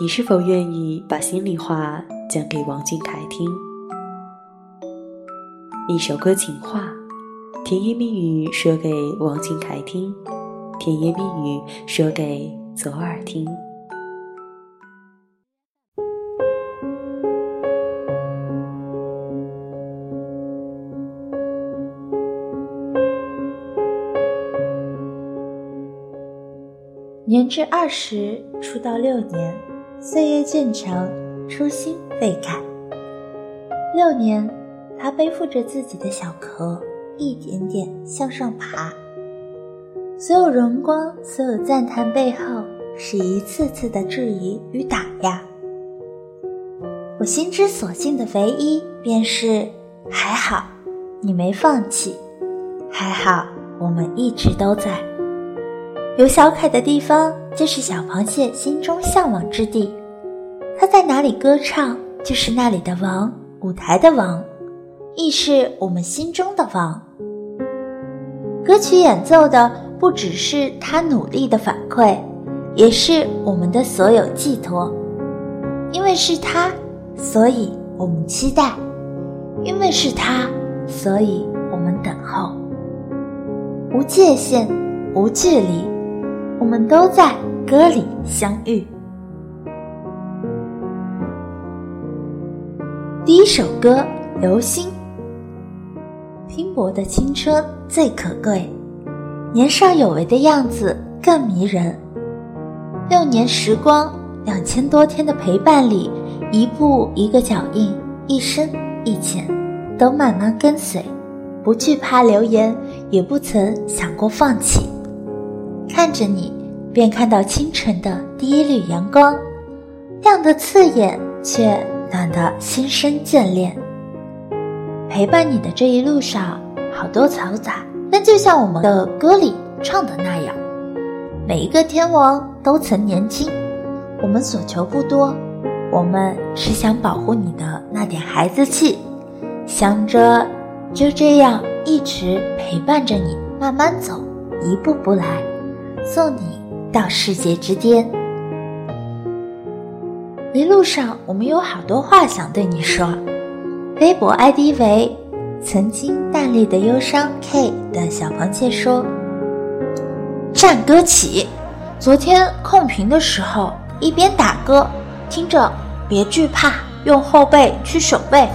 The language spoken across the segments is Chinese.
你是否愿意把心里话讲给王俊凯听？一首歌情话，甜言蜜语说给王俊凯听，甜言蜜语说给左耳听。年至二十，出道六年，岁月渐长，初心未改。六年，他背负着自己的小壳，一点点向上爬。所有荣光，所有赞叹背后，是一次次的质疑与打压。我心之所幸的唯一，便是还好，你没放弃，还好，我们一直都在。有小凯的地方，就是小螃蟹心中向往之地。它在哪里歌唱，就是那里的王，舞台的王，亦是我们心中的王。歌曲演奏的不只是他努力的反馈，也是我们的所有寄托。因为是他，所以我们期待；因为是他，所以我们等候。无界限，无距离。我们都在歌里相遇。第一首歌《流星》，拼搏的青春最可贵，年少有为的样子更迷人。六年时光，两千多天的陪伴里，一步一个脚印，一深一浅，都慢慢跟随，不惧怕流言，也不曾想过放弃。看着你，便看到清晨的第一缕阳光，亮得刺眼，却暖得心生眷恋。陪伴你的这一路上，好多嘈杂，但就像我们的歌里唱的那样，每一个天王都曾年轻。我们所求不多，我们只想保护你的那点孩子气，想着就这样一直陪伴着你，慢慢走，一步步来。送你到世界之巅。一路上，我们有好多话想对你说。微博 ID 为“曾经淡丽的忧伤 K” 的小螃蟹说：“战歌起！昨天控屏的时候，一边打歌，听着‘别惧怕，用后背去守备’，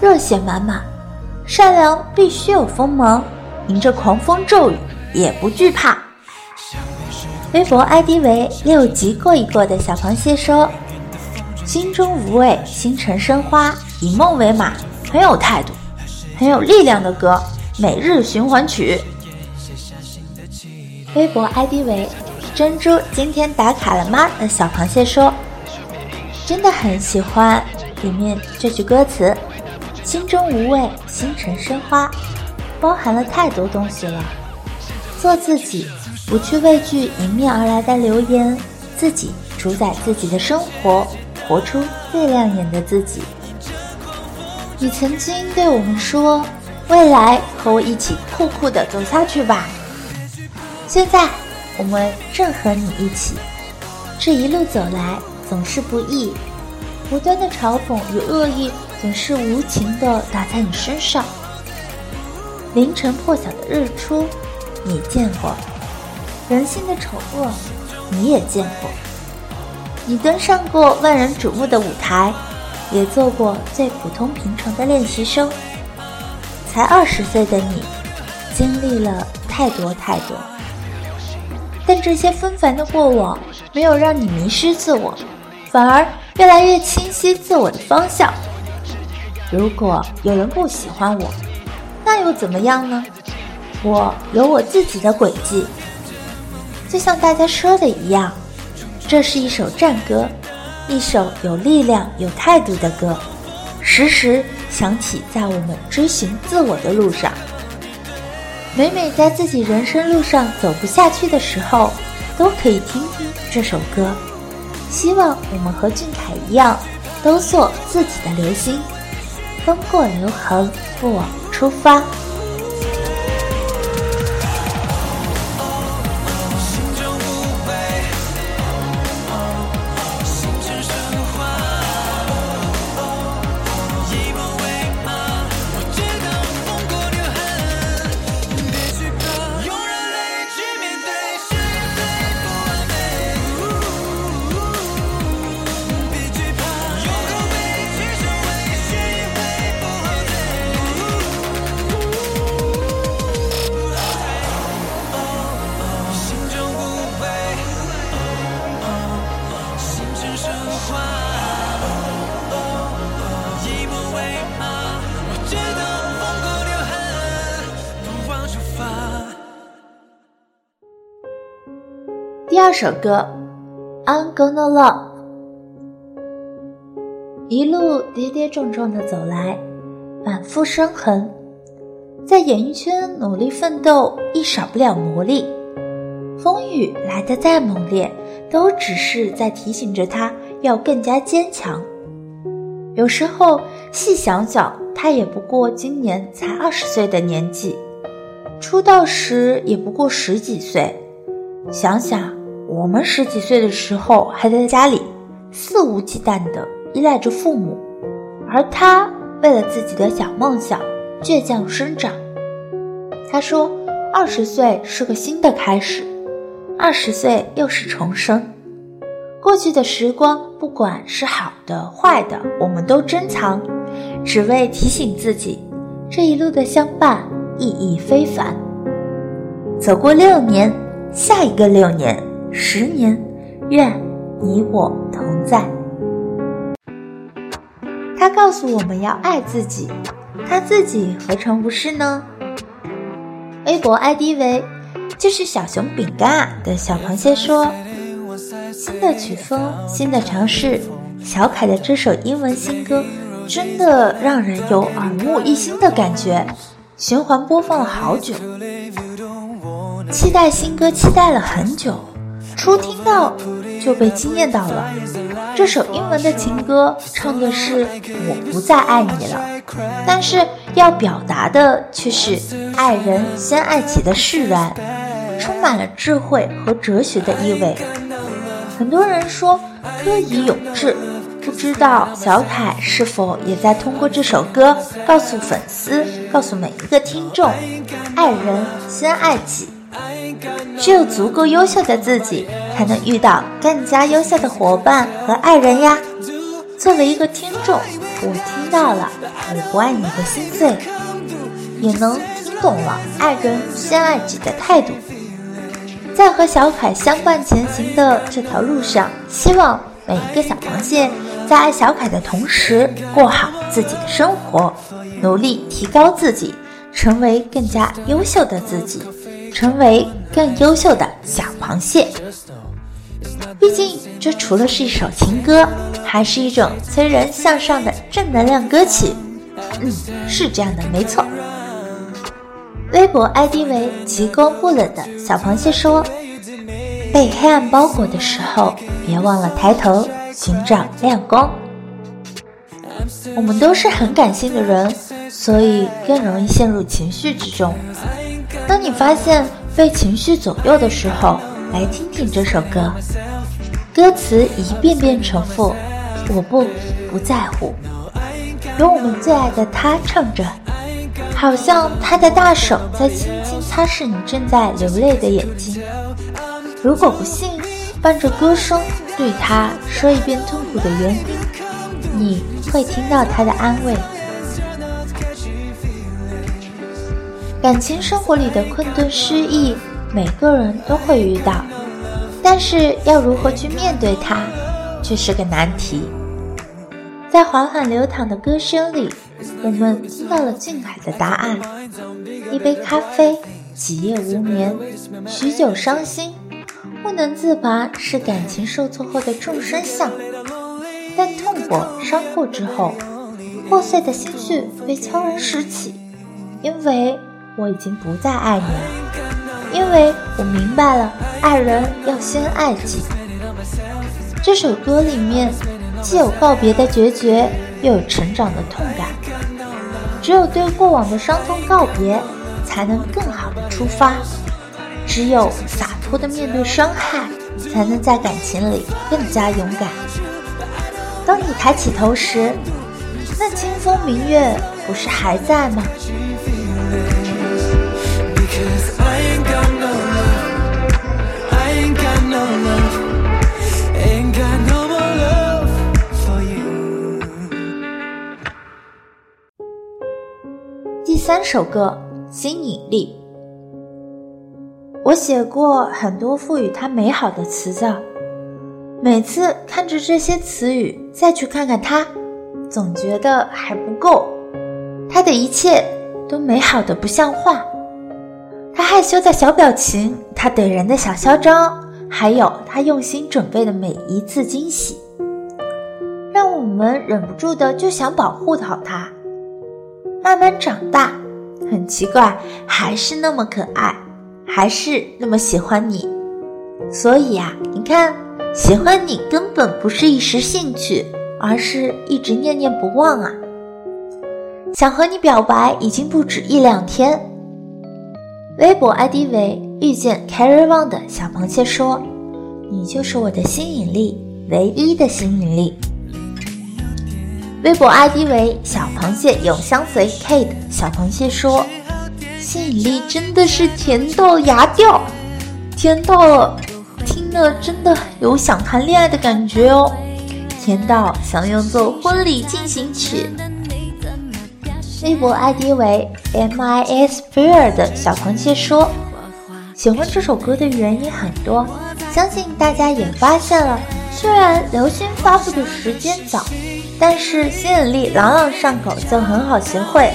热血满满。善良必须有锋芒，迎着狂风骤雨也不惧怕。”微博 ID 为六级过一过的小螃蟹说：“心中无畏，星辰生花，以梦为马，很有态度，很有力量的歌，每日循环曲。”微博 ID 为珍珠，今天打卡了吗？的小螃蟹说：“真的很喜欢里面这句歌词，心中无畏，星辰生花，包含了太多东西了，做自己。”不去畏惧迎面而来的流言，自己主宰自己的生活，活出最亮眼的自己。你曾经对我们说：“未来和我一起酷酷的走下去吧。”现在，我们正和你一起。这一路走来总是不易，无端的嘲讽与恶意总是无情的打在你身上。凌晨破晓的日出，你见过。人性的丑恶，你也见过。你登上过万人瞩目的舞台，也做过最普通平常的练习生。才二十岁的你，经历了太多太多。但这些纷繁的过往，没有让你迷失自我，反而越来越清晰自我的方向。如果有人不喜欢我，那又怎么样呢？我有我自己的轨迹。就像大家说的一样，这是一首战歌，一首有力量、有态度的歌，时时响起在我们追寻自我的路上。每每在自己人生路上走不下去的时候，都可以听听这首歌。希望我们和俊凯一样，都做自己的流星，风过留痕，不枉出发。二首歌《I'm Gonna Love》，一路跌跌撞撞的走来，满腹伤痕，在演艺圈努力奋斗亦少不了磨砺。风雨来得再猛烈，都只是在提醒着他要更加坚强。有时候细想想，他也不过今年才二十岁的年纪，出道时也不过十几岁，想想。我们十几岁的时候还在家里肆无忌惮地依赖着父母，而他为了自己的小梦想倔强生长。他说：“二十岁是个新的开始，二十岁又是重生。过去的时光，不管是好的坏的，我们都珍藏，只为提醒自己，这一路的相伴意义非凡。走过六年，下一个六年。”十年，愿你我同在。他告诉我们要爱自己，他自己何尝不是呢？微博 ID 为“就是小熊饼干啊”的小螃蟹说：“新的曲风，新的尝试，小凯的这首英文新歌真的让人有耳目一新的感觉，循环播放了好久，期待新歌，期待了很久。”初听到就被惊艳到了，这首英文的情歌唱的是我不再爱你了，但是要表达的却是爱人先爱己的释然，充满了智慧和哲学的意味。很多人说歌以咏志，不知道小凯是否也在通过这首歌告诉粉丝，告诉每一个听众，爱人先爱己。只有足够优秀的自己，才能遇到更加优秀的伙伴和爱人呀。作为一个听众，我听到了我不爱你的心碎，也能听懂了爱人先爱己的态度。在和小凯相伴前行的这条路上，希望每一个小螃蟹在爱小凯的同时，过好自己的生活，努力提高自己，成为更加优秀的自己。成为更优秀的小螃蟹。毕竟，这除了是一首情歌，还是一种催人向上的正能量歌曲。嗯，是这样的，没错。微博 ID 为“极光不冷”的小螃蟹说：“被黑暗包裹的时候，别忘了抬头寻找亮光。”我们都是很感性的人，所以更容易陷入情绪之中。当你发现被情绪左右的时候，来听听这首歌，歌词一遍遍重复，我不不在乎。有我们最爱的他唱着，好像他的大手在轻轻擦拭你正在流泪的眼睛。如果不信，伴着歌声对他说一遍痛苦的原因，你会听到他的安慰。感情生活里的困顿、失意，每个人都会遇到，但是要如何去面对它，却是个难题。在缓缓流淌的歌声里，我们听到了俊凯的答案：一杯咖啡，几夜无眠，许久伤心，不能自拔，是感情受挫后的众生相。但痛过伤过之后，破碎的心绪被悄然拾起，因为我已经不再爱你了，因为我明白了，爱人要先爱己。这首歌里面既有告别的决绝，又有成长的痛感。只有对过往的伤痛告别，才能更好的出发；只有洒脱的面对伤害，才能在感情里更加勇敢。当你抬起头时，那清风明月不是还在吗？三首歌《新引力》，我写过很多赋予它美好的词藻。每次看着这些词语，再去看看他，总觉得还不够。他的一切都美好的不像话。他害羞的小表情，他怼人的小嚣张，还有他用心准备的每一次惊喜，让我们忍不住的就想保护好他。慢慢长大，很奇怪，还是那么可爱，还是那么喜欢你。所以呀，你看。喜欢你根本不是一时兴趣，而是一直念念不忘啊！想和你表白已经不止一两天。微博 ID 为遇见 Carry on 的小螃蟹说：“你就是我的吸引力，唯一的吸引力。”微博 ID 为小螃蟹永相随 Kate，小螃蟹说：“吸引力真的是甜到牙掉，甜到了。”听了真的有想谈恋爱的感觉哦，甜到想用作婚礼进行曲。微博 ID 为 MIS Fear 的小螃蟹说，喜欢这首歌的原因很多，相信大家也发现了。虽然流星发布的时间早，但是吸引力朗朗上口，就很好学会。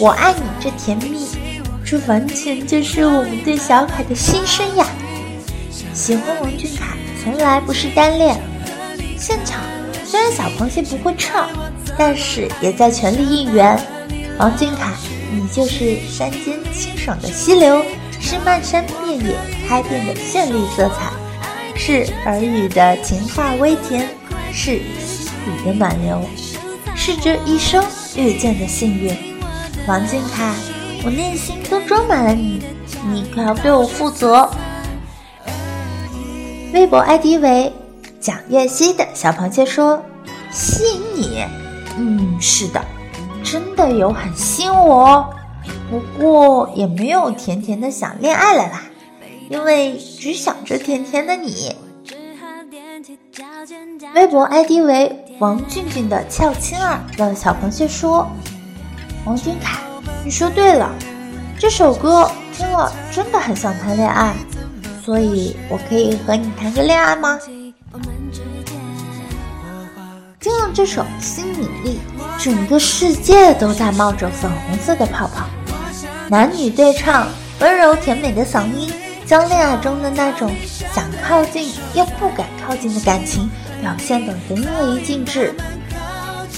我爱你这甜蜜，这完全就是我们对小凯的心声呀。喜欢王俊凯从来不是单恋。现场虽然小螃蟹不会唱，但是也在全力应援。王俊凯，你就是山间清爽的溪流，是漫山遍野开遍的绚丽色彩，是耳语的情话微甜，是里的暖流，是这一生遇见的幸运。王俊凯，我内心都装满了你，你可要对我负责。微博 ID 为蒋月熙的小螃蟹说：“吸引你，嗯，是的，真的有很吸引我，不过也没有甜甜的想恋爱了啦，因为只想着甜甜的你。”微博 ID 为王俊俊的俏青儿的小螃蟹说：“王俊凯，你说对了，这首歌听了真的很想谈恋爱。”所以我可以和你谈个恋爱吗？听了这首《新引力》，整个世界都在冒着粉红色的泡泡。男女对唱，温柔甜美的嗓音，将恋爱中的那种想靠近又不敢靠近的感情表现得淋漓尽致。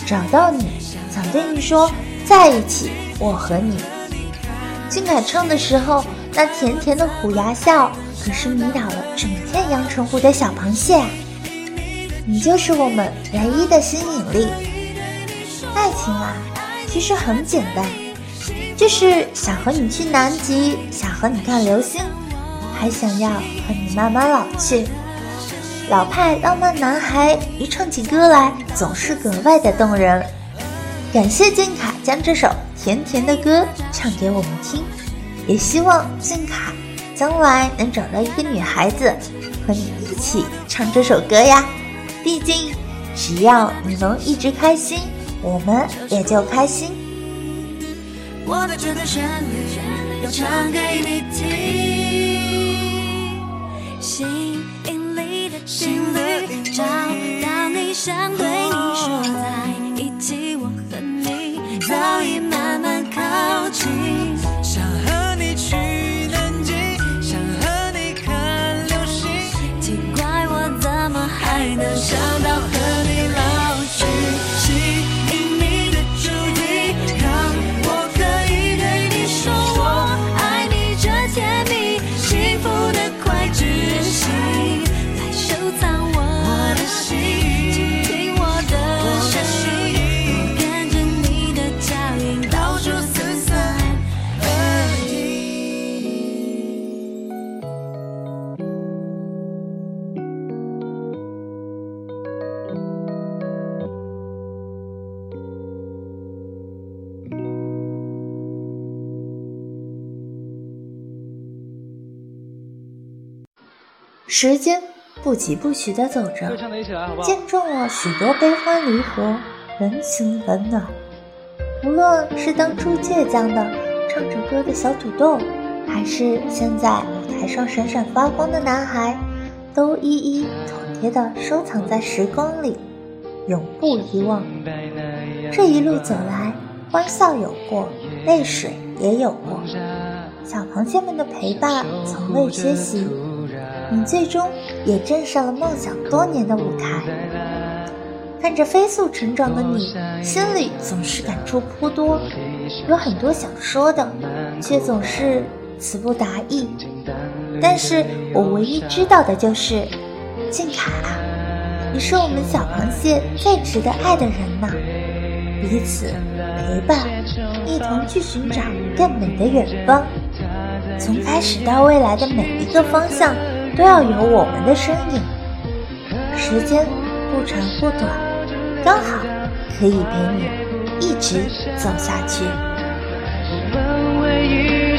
找到你，想对你说，在一起，我和你。俊凯唱的时候，那甜甜的虎牙笑。可是迷倒了整片阳澄湖的小螃蟹，你就是我们唯一的吸引力。爱情啊，其实很简单，就是想和你去南极，想和你看流星，还想要和你慢慢老去。老派浪漫男孩一唱起歌来，总是格外的动人。感谢俊凯将这首甜甜的歌唱给我们听，也希望俊凯。将来能找到一个女孩子和你一起唱这首歌呀！毕竟，只要你能一直开心，我们也就开心。我的这段旋律要唱给你听，心里找到你，想对你说，在一起，我和你早已时间不疾不徐地走着，见证了许多悲欢离合，人情冷暖。无论是当初倔强的唱着歌的小土豆，还是现在舞台上闪闪发光的男孩，都一一妥帖地收藏在时光里，永不遗忘。这一路走来，欢笑有过，泪水也有过。小螃蟹们的陪伴从未缺席，你最终也站上了梦想多年的舞台。看着飞速成长的你，心里总是感触颇多，有很多想说的，却总是词不达意。但是我唯一知道的就是，俊凯啊，你是我们小螃蟹最值得爱的人呐！彼此陪伴，一同去寻找更美的远方。从开始到未来的每一个方向，都要有我们的身影。时间不长不短，刚好可以陪你一直走下去。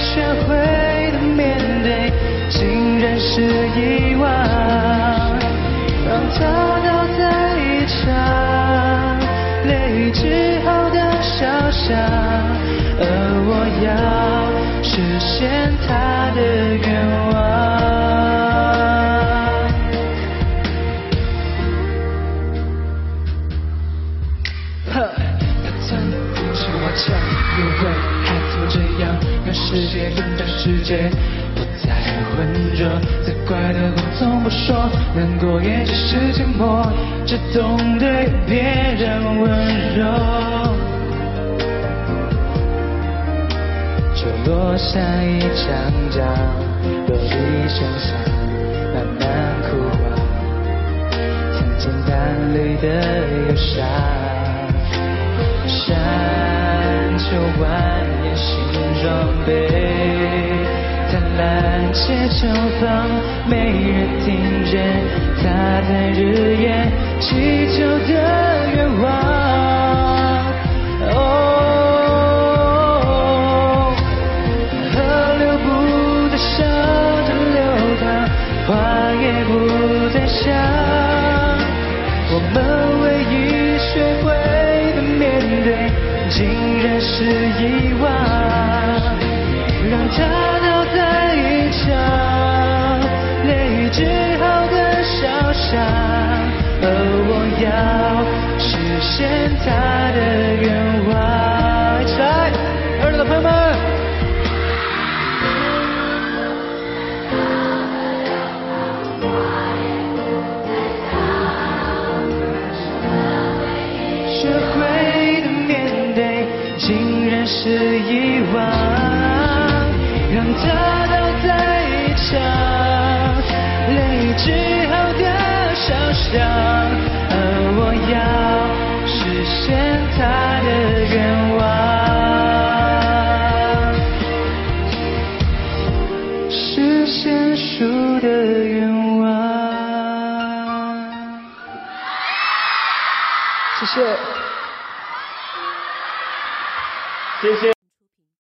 学会的面对，竟然是遗让世界变得世界不再浑浊。责怪的话从不说，难过也只是沉默，只懂对别人温柔。就落下一张张落地声响，慢慢枯黄，曾简单里的忧伤。山丘蜿蜒，形状被贪婪且盛放，没人听见他在日夜祈求的愿望。竟然是遗忘，让他倒在一场泪之后的小伤，而我要实现他的愿望。是遗忘，让它倒在一场泪之后的小伤，